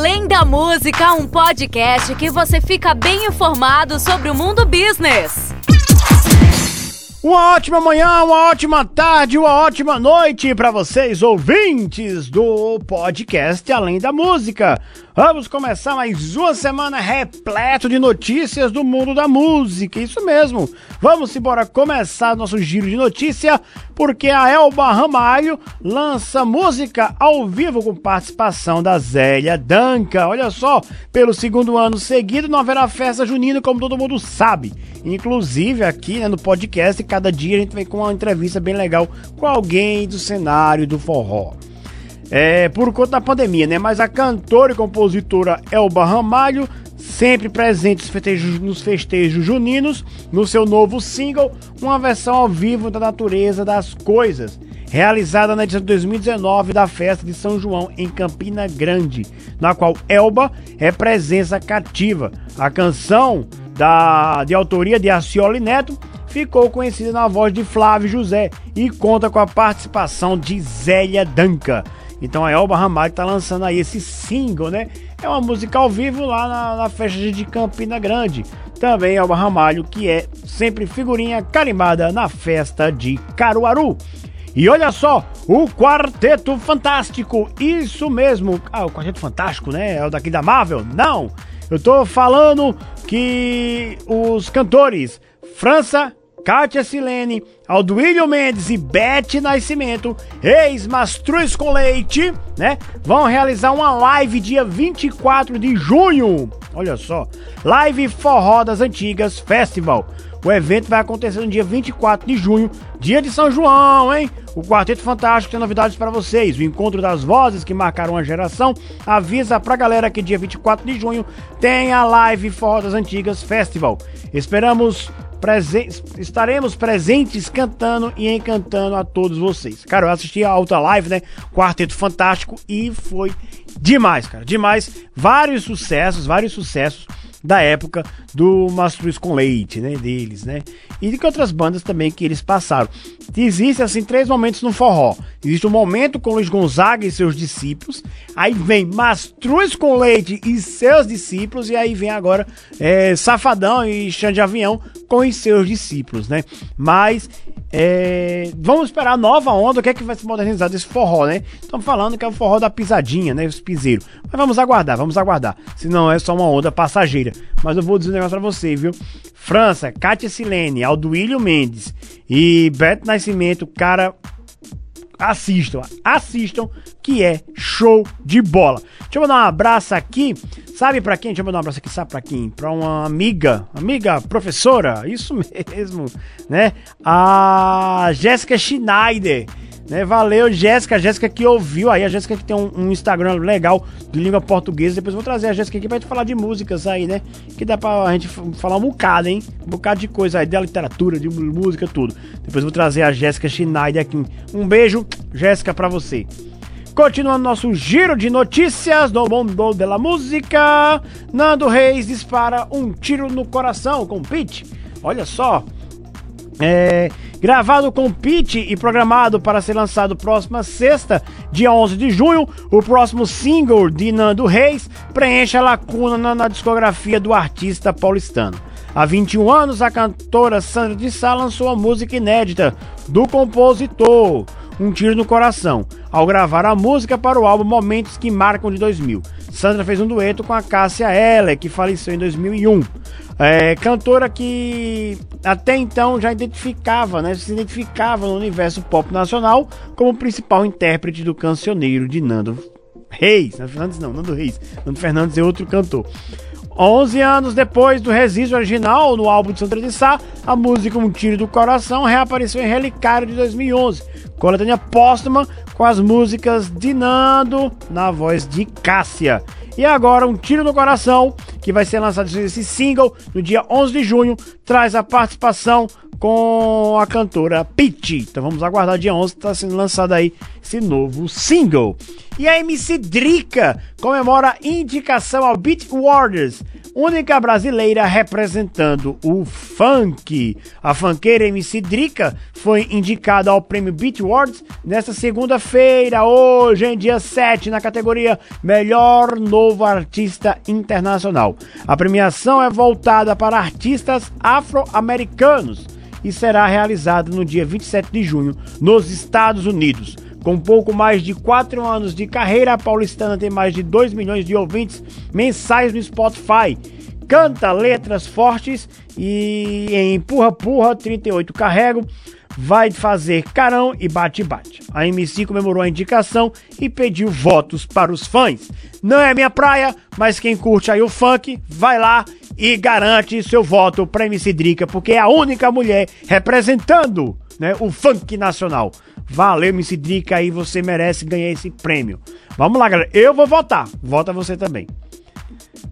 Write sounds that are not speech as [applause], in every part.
Além da Música, um podcast que você fica bem informado sobre o mundo business. Uma ótima manhã, uma ótima tarde, uma ótima noite para vocês, ouvintes do podcast Além da Música. Vamos começar mais uma semana repleto de notícias do mundo da música. Isso mesmo. Vamos embora começar nosso giro de notícia, porque a Elba Ramalho lança música ao vivo com participação da Zélia Danca. Olha só, pelo segundo ano seguido não haverá festa junina, como todo mundo sabe. Inclusive aqui né, no podcast, cada dia a gente vem com uma entrevista bem legal com alguém do cenário do forró é, por conta da pandemia, né? Mas a cantora e compositora Elba Ramalho, sempre presente nos festejos, nos festejos juninos, no seu novo single, uma versão ao vivo da natureza das coisas, realizada na edição de 2019 da festa de São João em Campina Grande, na qual Elba é presença cativa. A canção da, de autoria de Acioli Neto ficou conhecida na voz de Flávio José e conta com a participação de Zélia Danca. Então a Elba Ramalho tá lançando aí esse single, né? É uma música ao vivo lá na, na festa de Campina Grande. Também Elba Ramalho, que é sempre figurinha carimbada na festa de Caruaru. E olha só, o Quarteto Fantástico, isso mesmo. Ah, o Quarteto Fantástico, né? É o daqui da Marvel? Não! Eu tô falando que os cantores França, Kátia Silene, Alduílio Mendes e Beth Nascimento, ex-Mastruz com Leite, né? Vão realizar uma live dia 24 de junho. Olha só, Live Forró das Antigas Festival. O evento vai acontecer no dia 24 de junho, dia de São João, hein? O Quarteto Fantástico tem novidades para vocês. O encontro das vozes que marcaram a geração avisa pra galera que dia 24 de junho tem a Live Forró das Antigas Festival. Esperamos Presen estaremos presentes cantando e encantando a todos vocês. Cara, eu assisti a alta live, né? Quarteto Fantástico e foi demais, cara. Demais. Vários sucessos, vários sucessos da época do Mastruz com Leite, né, deles, né? E de que outras bandas também que eles passaram. Existem assim três momentos no forró. Existe um momento com Luiz Gonzaga e seus discípulos, aí vem Mastruz com Leite e seus discípulos e aí vem agora é, Safadão e Xande de Avião com os seus discípulos, né? Mas é, vamos esperar a nova onda, o que é que vai se modernizar desse forró, né? Estão falando que é o forró da pisadinha, né? Os piseiros. Mas vamos aguardar, vamos aguardar. Se não é só uma onda passageira. Mas eu vou dizer um negócio pra você, viu? França, Kátia Silene, Alduílio Mendes e Beto Nascimento, cara, assistam, assistam, que é show de bola. Deixa eu mandar um abraço aqui, sabe para quem? Deixa eu mandar um abraço aqui, sabe para quem? Para uma amiga, amiga professora, isso [laughs] mesmo, né? A Jéssica Schneider. Né, valeu, Jéssica. Jéssica que ouviu aí. A Jéssica que tem um, um, Instagram legal de língua portuguesa. Depois vou trazer a Jéssica aqui pra gente falar de músicas aí, né? Que dá pra gente falar um bocado, hein? Um bocado de coisa aí, da literatura, de música, tudo. Depois vou trazer a Jéssica Schneider aqui. Um beijo, Jéssica, pra você. Continuando nosso giro de notícias do mundo da música, Nando Reis dispara um tiro no coração com Pete. Olha só. É, Gravado com Pete e programado para ser lançado próxima sexta, dia 11 de junho, o próximo single de Nando Reis preenche a lacuna na, na discografia do artista paulistano. Há 21 anos, a cantora Sandra de Sá lançou a música inédita do compositor, Um Tiro no Coração, ao gravar a música para o álbum Momentos que Marcam de 2000. Sandra fez um dueto com a Cássia Eller, que faleceu em 2001. É, cantora que até então já identificava, né, se identificava no universo pop nacional como principal intérprete do cancioneiro de Nando Reis. Nando Fernandes não, Nando Reis. Nando Fernandes é outro cantor. 11 anos depois do registro original no álbum de Sandra de Sá, a música Um Tiro do Coração reapareceu em Relicário de 2011, coletânea póstuma com as músicas de Nando na voz de Cássia. E agora, Um Tiro no Coração, que vai ser lançado esse single no dia 11 de junho, traz a participação com a cantora Pitty. Então vamos aguardar dia 11, está sendo lançado aí esse novo single. E a MC Drica comemora indicação ao Beat Warders. Única brasileira representando o funk. A funkeira MC Drica foi indicada ao prêmio Beat Awards nesta segunda-feira, hoje em dia 7, na categoria Melhor Novo Artista Internacional. A premiação é voltada para artistas afro-americanos e será realizada no dia 27 de junho nos Estados Unidos. Com pouco mais de 4 anos de carreira, a paulistana tem mais de 2 milhões de ouvintes mensais no Spotify. Canta letras fortes e em Empurra Purra 38 Carrego vai fazer carão e bate-bate. A MC comemorou a indicação e pediu votos para os fãs. Não é minha praia, mas quem curte aí o funk, vai lá e garante seu voto para MC Drica, porque é a única mulher representando né, o funk nacional. Valeu, MC Drica, aí você merece ganhar esse prêmio. Vamos lá, galera. Eu vou votar. Vota você também.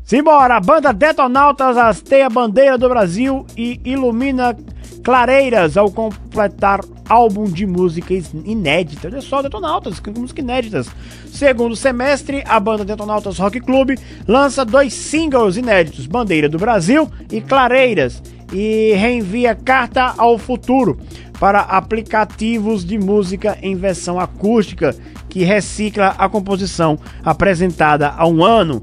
Simbora! A banda Detonautas hasteia a bandeira do Brasil e ilumina clareiras ao completar álbum de músicas inéditas. Olha só, Detonautas, músicas inéditas. Segundo semestre, a banda Detonautas Rock Club lança dois singles inéditos, Bandeira do Brasil e Clareiras, e reenvia Carta ao Futuro para aplicativos de música em versão acústica que recicla a composição apresentada há um ano,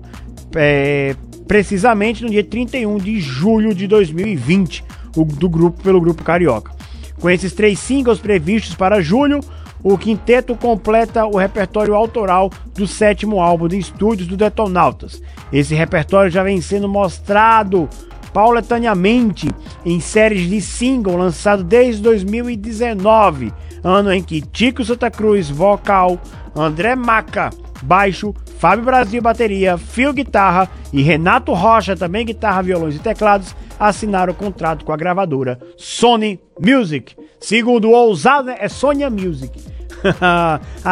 é, precisamente no dia 31 de julho de 2020, o, do grupo pelo grupo Carioca. Com esses três singles previstos para julho, o quinteto completa o repertório autoral do sétimo álbum de estúdios do Detonautas. Esse repertório já vem sendo mostrado pauletaneamente em séries de single lançado desde 2019, ano em que Tico Santa Cruz, vocal, André Maca, baixo, Fábio Brasil, bateria, Phil, guitarra e Renato Rocha, também guitarra, violões e teclados, assinaram o contrato com a gravadora Sony Music. Segundo o ousado, é Sonya Music. [laughs]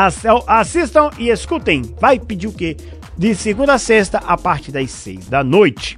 Assistam e escutem. Vai pedir o quê? De segunda a sexta, a partir das seis da noite.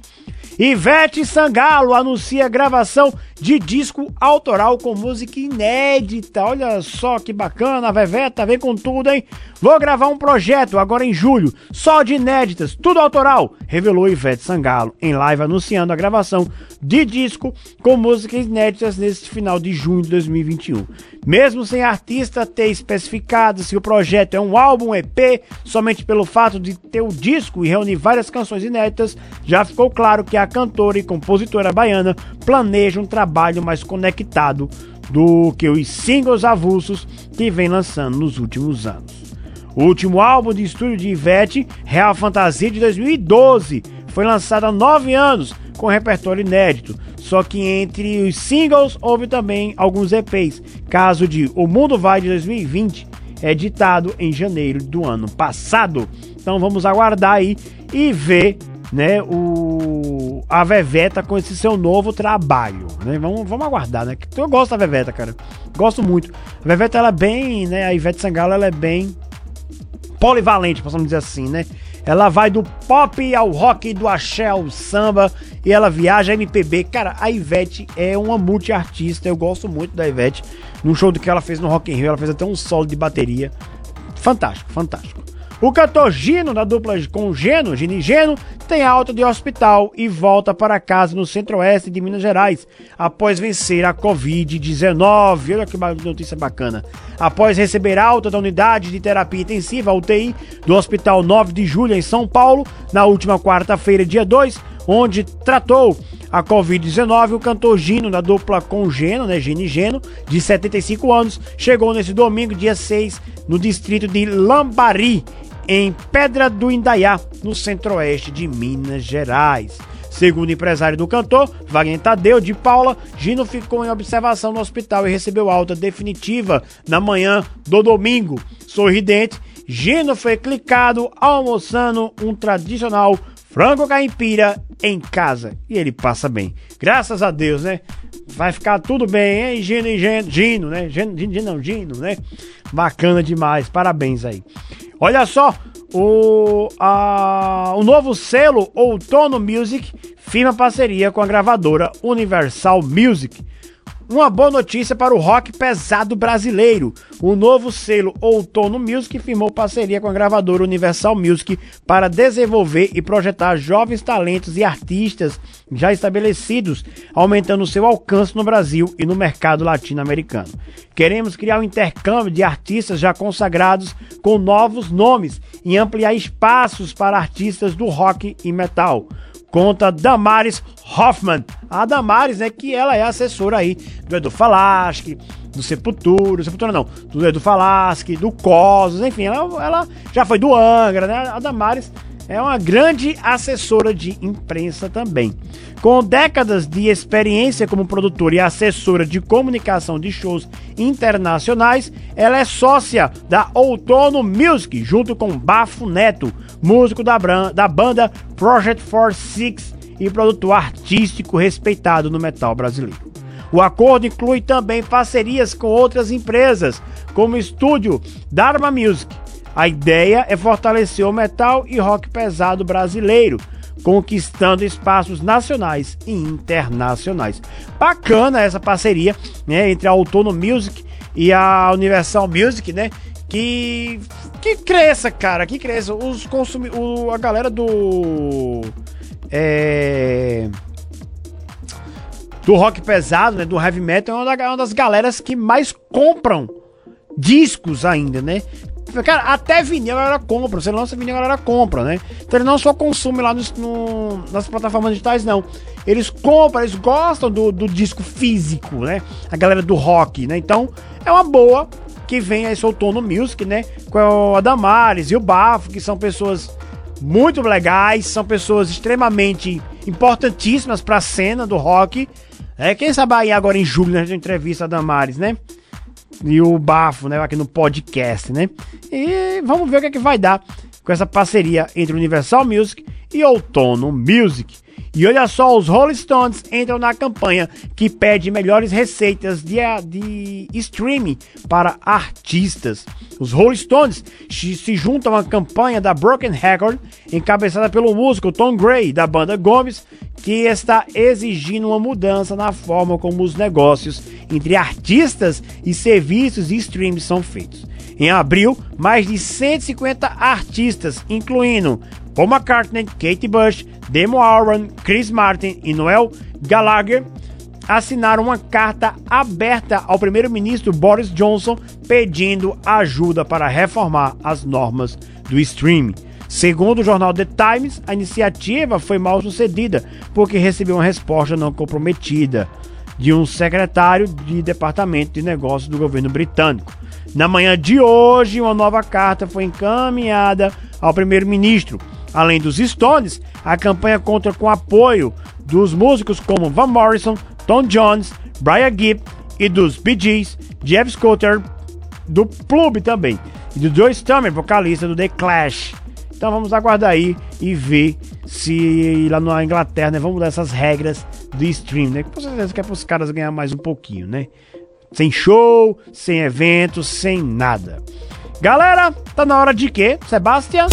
Ivete Sangalo anuncia gravação de disco autoral com música inédita. Olha só que bacana, Veveta vem com tudo, hein? Vou gravar um projeto agora em julho, só de inéditas, tudo autoral, revelou Ivete Sangalo em live anunciando a gravação de disco com músicas inéditas neste final de junho de 2021. Mesmo sem artista ter especificado se o projeto é um álbum EP, somente pelo fato de ter o disco e reunir várias canções inéditas, já ficou claro que a cantora e compositora baiana planeja um trabalho mais conectado do que os singles avulsos que vem lançando nos últimos anos. O último álbum de estúdio de Ivete, Real Fantasia de 2012, foi lançado há nove anos com repertório inédito. Só que entre os singles houve também alguns EPs. Caso de O Mundo Vai de 2020, editado em janeiro do ano passado. Então vamos aguardar aí e ver né, o a Veveta com esse seu novo trabalho, né? Vamos, vamos aguardar, né? Eu gosto da Veveta, cara. Gosto muito. A Veveta ela é bem, né, a Ivete Sangalo ela é bem polivalente, possamos dizer assim, né? Ela vai do pop ao rock, do axé ao samba e ela viaja MPB. Cara, a Ivete é uma multiartista. Eu gosto muito da Ivete. No show do que ela fez no Rock in Rio, ela fez até um solo de bateria. Fantástico, fantástico. O cantor Gino, da dupla com Geno, tem alta de hospital e volta para casa no centro-oeste de Minas Gerais, após vencer a Covid-19. Olha que notícia bacana. Após receber alta da unidade de terapia intensiva, UTI, do Hospital 9 de Julho, em São Paulo, na última quarta-feira, dia 2, onde tratou a Covid-19, o cantor Gino, da dupla com Geno, né, de 75 anos, chegou nesse domingo, dia 6, no distrito de Lambari, em Pedra do Indaiá, no centro-oeste de Minas Gerais. Segundo o empresário do cantor, Wagner Tadeu de Paula, Gino ficou em observação no hospital e recebeu alta definitiva na manhã do domingo. Sorridente, Gino foi clicado almoçando um tradicional frango caipira em casa. E ele passa bem. Graças a Deus, né? Vai ficar tudo bem, hein? Gino Gino, Gino né? Gino, Gino, não, Gino, né? Bacana demais. Parabéns aí. Olha só, o, a, o novo selo Outono Music firma parceria com a gravadora Universal Music. Uma boa notícia para o rock pesado brasileiro. O novo selo Outono Music firmou parceria com a gravadora Universal Music para desenvolver e projetar jovens talentos e artistas já estabelecidos, aumentando seu alcance no Brasil e no mercado latino-americano. Queremos criar um intercâmbio de artistas já consagrados com novos nomes e ampliar espaços para artistas do rock e metal conta Damares Hoffman. A Damares, né, que ela é assessora aí do Edu Falaschi, do Sepultura, Sepultura não, do Edu Falaschi, do Cosmos, enfim, ela, ela já foi do Angra, né? A Damares é uma grande assessora de imprensa também. Com décadas de experiência como produtora e assessora de comunicação de shows internacionais, ela é sócia da Outono Music, junto com Bafo Neto, músico da, da banda Project 46 e produtor artístico respeitado no metal brasileiro. O acordo inclui também parcerias com outras empresas, como o estúdio Dharma Music, a ideia é fortalecer o metal e rock pesado brasileiro, conquistando espaços nacionais e internacionais. Bacana essa parceria né, entre a Outono Music e a Universal Music, né? Que, que cresça, cara, que cresça. Os consumi o, a galera do. É, do rock pesado, né? Do heavy metal, é uma das galeras que mais compram discos ainda, né? Cara, até vinil a galera compra. Você lança vinil a galera compra, né? Então ele não só consome lá no, no, nas plataformas digitais, não. Eles compram, eles gostam do, do disco físico, né? A galera do rock, né? Então é uma boa que vem aí soltou no Music, né? Com o Adamares e o Bafo, que são pessoas muito legais, são pessoas extremamente importantíssimas para a cena do rock. É, quem sabe aí agora em julho, né, a entrevista a Damares, né? E o Bafo, né, aqui no podcast, né? E vamos ver o que é que vai dar com essa parceria entre Universal Music e Outono Music. E olha só, os Rolling Stones entram na campanha que pede melhores receitas de, de streaming para artistas. Os Rolling Stones se juntam à campanha da Broken Record, encabeçada pelo músico Tom Gray, da banda Gomes, que está exigindo uma mudança na forma como os negócios entre artistas e serviços de streaming são feitos. Em abril, mais de 150 artistas, incluindo Paul McCartney, Kate Bush, Demo Aaron, Chris Martin e Noel Gallagher assinaram uma carta aberta ao primeiro-ministro Boris Johnson pedindo ajuda para reformar as normas do streaming. Segundo o jornal The Times, a iniciativa foi mal sucedida porque recebeu uma resposta não comprometida de um secretário de departamento de negócios do governo britânico. Na manhã de hoje, uma nova carta foi encaminhada ao primeiro-ministro. Além dos Stones, a campanha conta com apoio dos músicos como Van Morrison, Tom Jones, Brian Gibb e dos Bee Gees, Jeff Scooter, do Plub também, e do Joe Stammer, vocalista do The Clash. Então vamos aguardar aí e ver se lá na Inglaterra né, vamos mudar essas regras do stream, né? Com certeza que é para os caras ganhar mais um pouquinho, né? Sem show, sem eventos, sem nada. Galera, tá na hora de quê, Sebastião?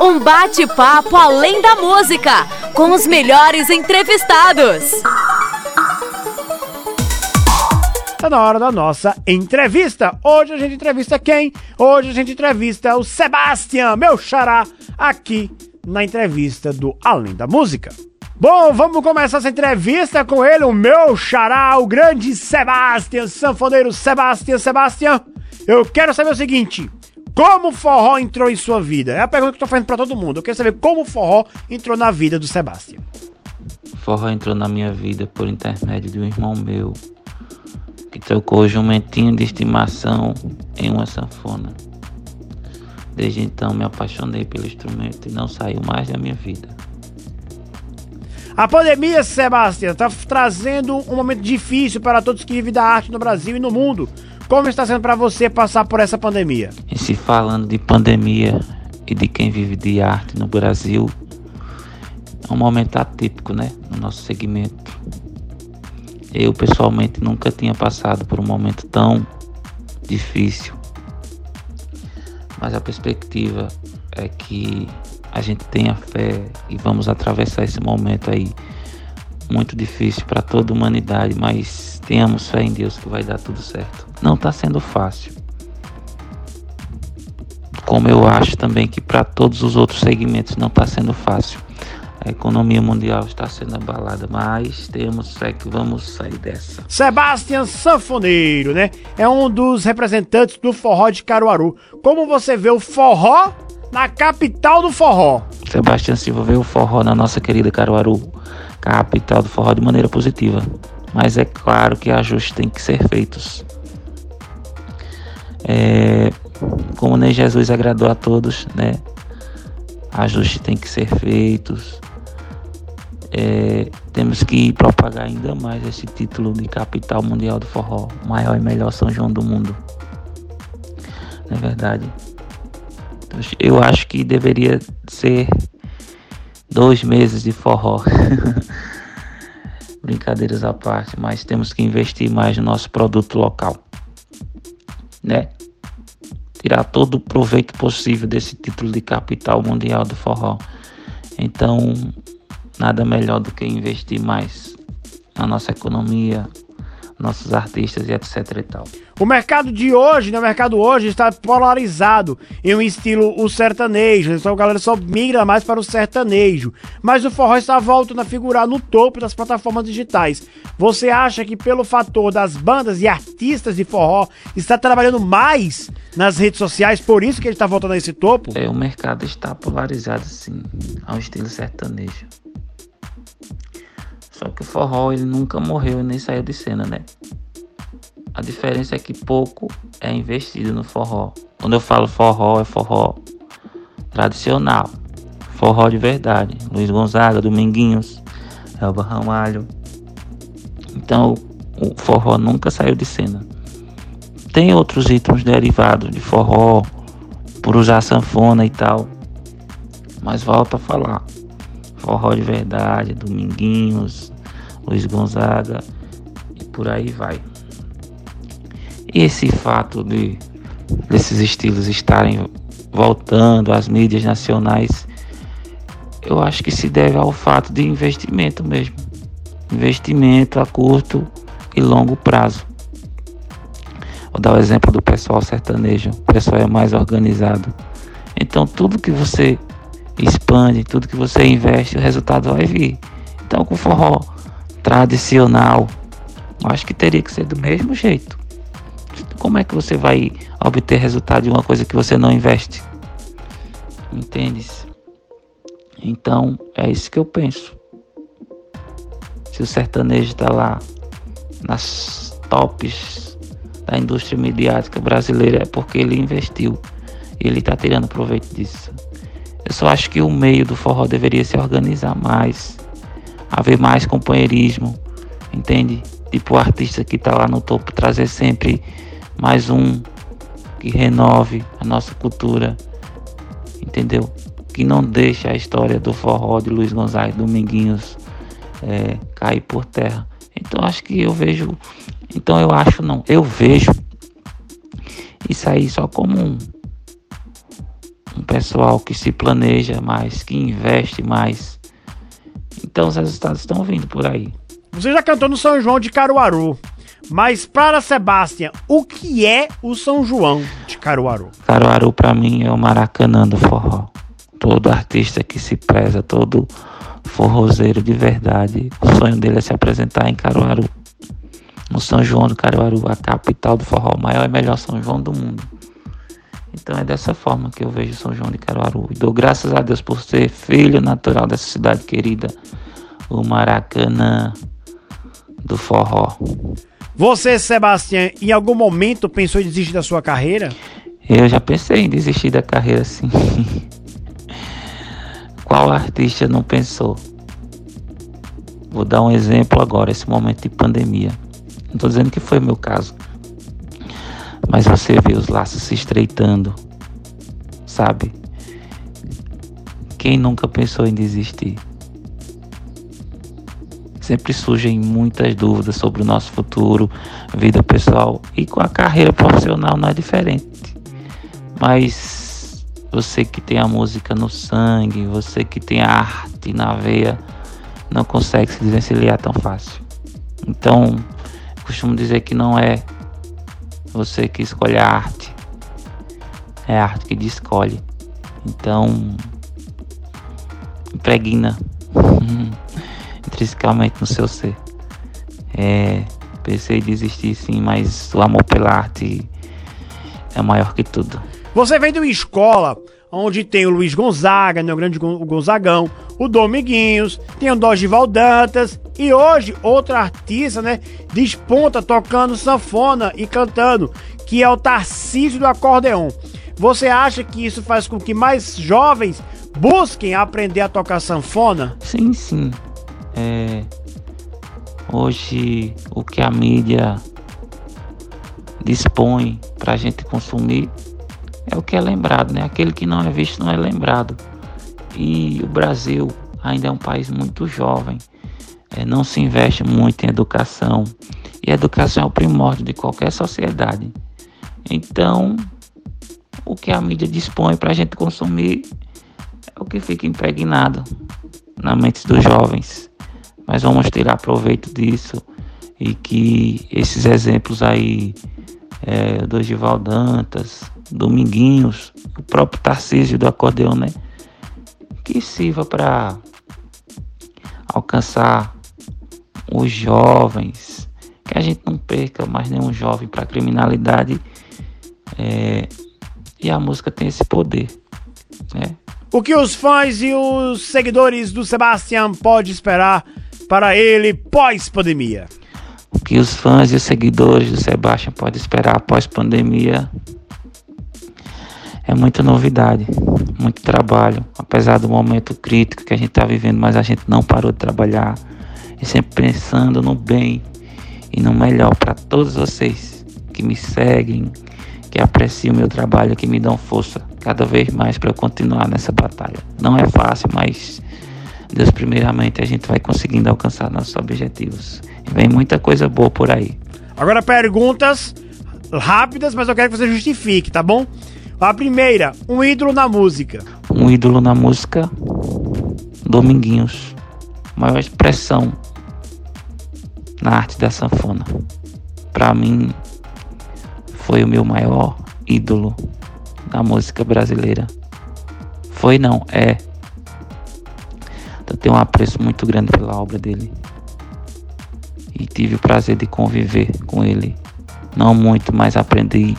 Um bate-papo além da música, com os melhores entrevistados. Tá na hora da nossa entrevista. Hoje a gente entrevista quem? Hoje a gente entrevista o Sebastião, meu xará, aqui na entrevista do Além da Música. Bom, vamos começar essa entrevista com ele, o meu xará, o grande Sebastião, sanfoneiro Sebastião. Sebastião, eu quero saber o seguinte: como o forró entrou em sua vida? É a pergunta que eu tô fazendo pra todo mundo. Eu quero saber como o forró entrou na vida do Sebastião. Forró entrou na minha vida por intermédio de um irmão meu que trocou o jumentinho de estimação em uma sanfona. Desde então me apaixonei pelo instrumento e não saiu mais da minha vida. A pandemia, Sebastião, está trazendo um momento difícil para todos que vivem da arte no Brasil e no mundo. Como está sendo para você passar por essa pandemia? E se falando de pandemia e de quem vive de arte no Brasil, é um momento atípico, né? No nosso segmento. Eu pessoalmente nunca tinha passado por um momento tão difícil. Mas a perspectiva é que a gente tenha fé e vamos atravessar esse momento aí muito difícil para toda a humanidade, mas tenhamos fé em Deus que vai dar tudo certo. Não está sendo fácil. Como eu acho também que para todos os outros segmentos não está sendo fácil. A economia mundial está sendo abalada, mas temos fé que vamos sair dessa. Sebastião Sanfoneiro, né? É um dos representantes do forró de Caruaru. Como você vê o forró na capital do forró? Sebastião Silva vê o forró na nossa querida Caruaru, capital do forró, de maneira positiva. Mas é claro que ajustes têm que ser feitos. É, como nem Jesus agradou a todos, né? Ajustes têm que ser feitos é, temos que propagar ainda mais esse título de capital mundial do forró, maior e melhor São João do mundo. Não é verdade? Eu acho que deveria ser dois meses de forró. [laughs] Brincadeiras à parte, mas temos que investir mais no nosso produto local, né? Tirar todo o proveito possível desse título de capital mundial do forró. Então, nada melhor do que investir mais na nossa economia, nossos artistas e etc e tal. O mercado de hoje, né, o mercado hoje está polarizado em um estilo o sertanejo, então a galera só migra mais para o sertanejo, mas o forró está voltando a figurar no topo das plataformas digitais. Você acha que pelo fator das bandas e artistas de forró está trabalhando mais nas redes sociais, por isso que ele está voltando a esse topo? É, o mercado está polarizado sim, ao estilo sertanejo. Só que o forró ele nunca morreu nem saiu de cena, né? A diferença é que pouco é investido no forró. Quando eu falo forró, é forró tradicional. Forró de verdade. Luiz Gonzaga, Dominguinhos, Elba Ramalho. Então o forró nunca saiu de cena. Tem outros ritmos derivados de forró, por usar sanfona e tal. Mas volto a falar. Forró de Verdade, Dominguinhos, Luiz Gonzaga e por aí vai. E esse fato de desses estilos estarem voltando às mídias nacionais, eu acho que se deve ao fato de investimento mesmo. Investimento a curto e longo prazo. Vou dar o exemplo do pessoal sertanejo. O pessoal é mais organizado. Então tudo que você expande, tudo que você investe, o resultado vai vir. Então, com forró tradicional, acho que teria que ser do mesmo jeito. Como é que você vai obter resultado de uma coisa que você não investe? Entende? -se? Então, é isso que eu penso. Se o sertanejo está lá nas tops da indústria midiática brasileira, é porque ele investiu ele está tirando proveito disso. Eu só acho que o meio do forró deveria se organizar mais, haver mais companheirismo, entende? Tipo o artista que está lá no topo trazer sempre mais um que renove a nossa cultura, entendeu? Que não deixe a história do forró de Luiz Gonzaga Dominguinhos é, cair por terra. Então acho que eu vejo, então eu acho não, eu vejo isso aí só como um um pessoal que se planeja mais, que investe mais. Então os resultados estão vindo por aí. Você já cantou no São João de Caruaru. Mas para Sebastião, o que é o São João de Caruaru? Caruaru para mim é o Maracanã do forró. Todo artista que se preza, todo forrozeiro de verdade, o sonho dele é se apresentar em Caruaru. No São João do Caruaru, a capital do forró, o maior e melhor São João do mundo. Então é dessa forma que eu vejo São João de Caruaru. E dou graças a Deus por ser filho natural dessa cidade querida, o Maracanã do forró. Você, Sebastião, em algum momento pensou em desistir da sua carreira? Eu já pensei em desistir da carreira, sim. [laughs] Qual artista não pensou? Vou dar um exemplo agora, esse momento de pandemia. Não estou dizendo que foi meu caso. Mas você vê os laços se estreitando, sabe? Quem nunca pensou em desistir? Sempre surgem muitas dúvidas sobre o nosso futuro, vida pessoal e com a carreira profissional não é diferente. Mas você que tem a música no sangue, você que tem a arte na veia, não consegue se desvencilhar tão fácil. Então, costumo dizer que não é você que escolhe a arte, é a arte que te escolhe. Então, impregna [laughs] intrinsecamente no seu ser. É, pensei em desistir sim, mas o amor pela arte é maior que tudo. Você vem de uma escola onde tem o Luiz Gonzaga, né, o grande Gonzagão, o Dominguinhos, tem o Dorival Dantas e hoje outro artista, né, desponta tocando sanfona e cantando, que é o Tarcísio do acordeon. Você acha que isso faz com que mais jovens busquem aprender a tocar sanfona? Sim, sim. É... Hoje o que a mídia dispõe para a gente consumir é o que é lembrado, né? Aquele que não é visto não é lembrado. E o Brasil ainda é um país muito jovem, é, não se investe muito em educação. E a educação é o primórdio de qualquer sociedade. Então, o que a mídia dispõe para a gente consumir é o que fica impregnado na mente dos jovens. Mas vamos tirar proveito disso e que esses exemplos aí é, do Gival Dantas, Dominguinhos, o próprio Tarcísio do acordeão, né? Que sirva para alcançar os jovens, que a gente não perca mais nenhum jovem para criminalidade. É, e a música tem esse poder, né? O que os fãs e os seguidores do Sebastian podem esperar para ele pós-pandemia? O que os fãs e os seguidores do Sebastian podem esperar após pandemia é muita novidade, muito trabalho, apesar do momento crítico que a gente está vivendo, mas a gente não parou de trabalhar e sempre pensando no bem e no melhor para todos vocês que me seguem, que apreciam o meu trabalho, que me dão força cada vez mais para eu continuar nessa batalha. Não é fácil, mas Deus primeiramente a gente vai conseguindo alcançar nossos objetivos. E vem muita coisa boa por aí. Agora perguntas rápidas, mas eu quero que você justifique, tá bom? A primeira, um ídolo na música. Um ídolo na música, Dominguinhos. Maior expressão na arte da sanfona. Para mim, foi o meu maior ídolo na música brasileira. Foi não, é. Eu tenho um apreço muito grande pela obra dele. E tive o prazer de conviver com ele. Não muito, mas aprendi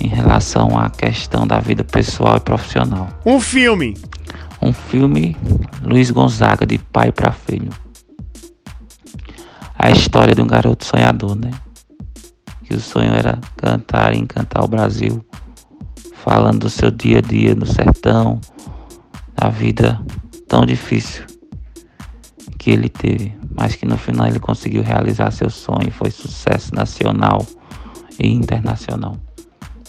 em relação à questão da vida pessoal e profissional. Um filme. Um filme Luiz Gonzaga de pai para filho. A história de um garoto sonhador, né? Que o sonho era cantar e encantar o Brasil, falando do seu dia a dia no sertão, da vida tão difícil que ele teve, mas que no final ele conseguiu realizar seu sonho, foi sucesso nacional e internacional.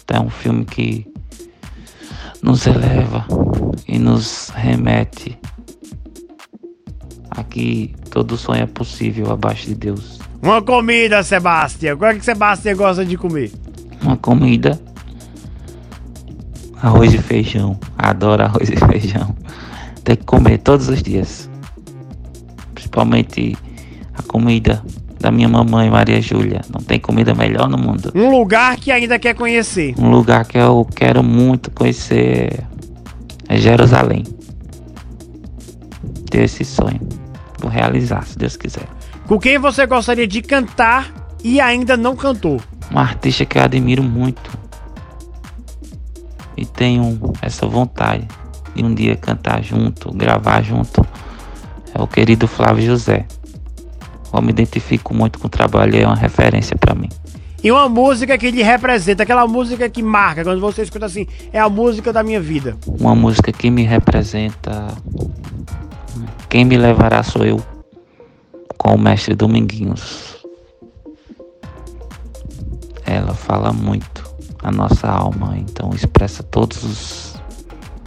É um filme que nos eleva e nos remete a que todo sonho é possível abaixo de Deus. Uma comida, Sebastião. Qual é que Sebastião gosta de comer? Uma comida. Arroz e feijão. Adoro arroz e feijão. Tem que comer todos os dias. Principalmente a comida da minha mamãe Maria Júlia. Não tem comida melhor no mundo. Um lugar que ainda quer conhecer. Um lugar que eu quero muito conhecer é Jerusalém. Ter esse sonho. Vou realizar, se Deus quiser. Com quem você gostaria de cantar e ainda não cantou? Um artista que eu admiro muito. E tenho essa vontade de um dia cantar junto, gravar junto. É o querido Flávio José. Eu me identifico muito com o trabalho, é uma referência para mim. E uma música que lhe representa, aquela música que marca, quando você escuta assim, é a música da minha vida. Uma música que me representa. Quem me levará sou eu, com o mestre Dominguinhos. Ela fala muito a nossa alma, então expressa todos os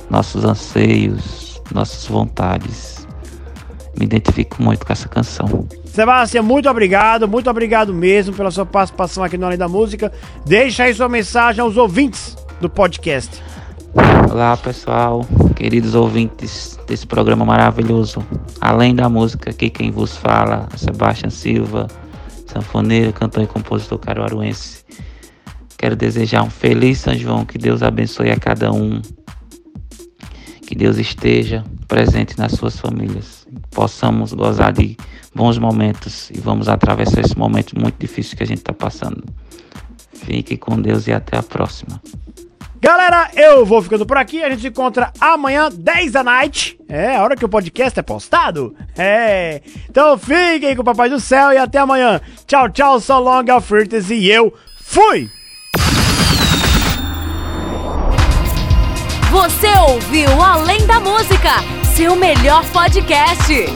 nossos anseios, nossas vontades. Me identifico muito com essa canção. Sebastião, muito obrigado, muito obrigado mesmo pela sua participação aqui no Além da Música. Deixa aí sua mensagem aos ouvintes do podcast. Olá pessoal, queridos ouvintes desse programa maravilhoso. Além da música, aqui quem vos fala é Sebastião Silva, sanfoneiro, cantor e compositor caruaruense. Quero desejar um feliz São João, que Deus abençoe a cada um, que Deus esteja presente nas suas famílias, possamos gozar de bons momentos e vamos atravessar esse momento muito difícil que a gente está passando. Fique com Deus e até a próxima. Galera, eu vou ficando por aqui. A gente se encontra amanhã, 10 da night. É, a hora que o podcast é postado. É. Então fiquem com o Papai do Céu e até amanhã. Tchau, tchau, so long, Alfritas e eu fui! Você ouviu Além da Música, seu melhor podcast.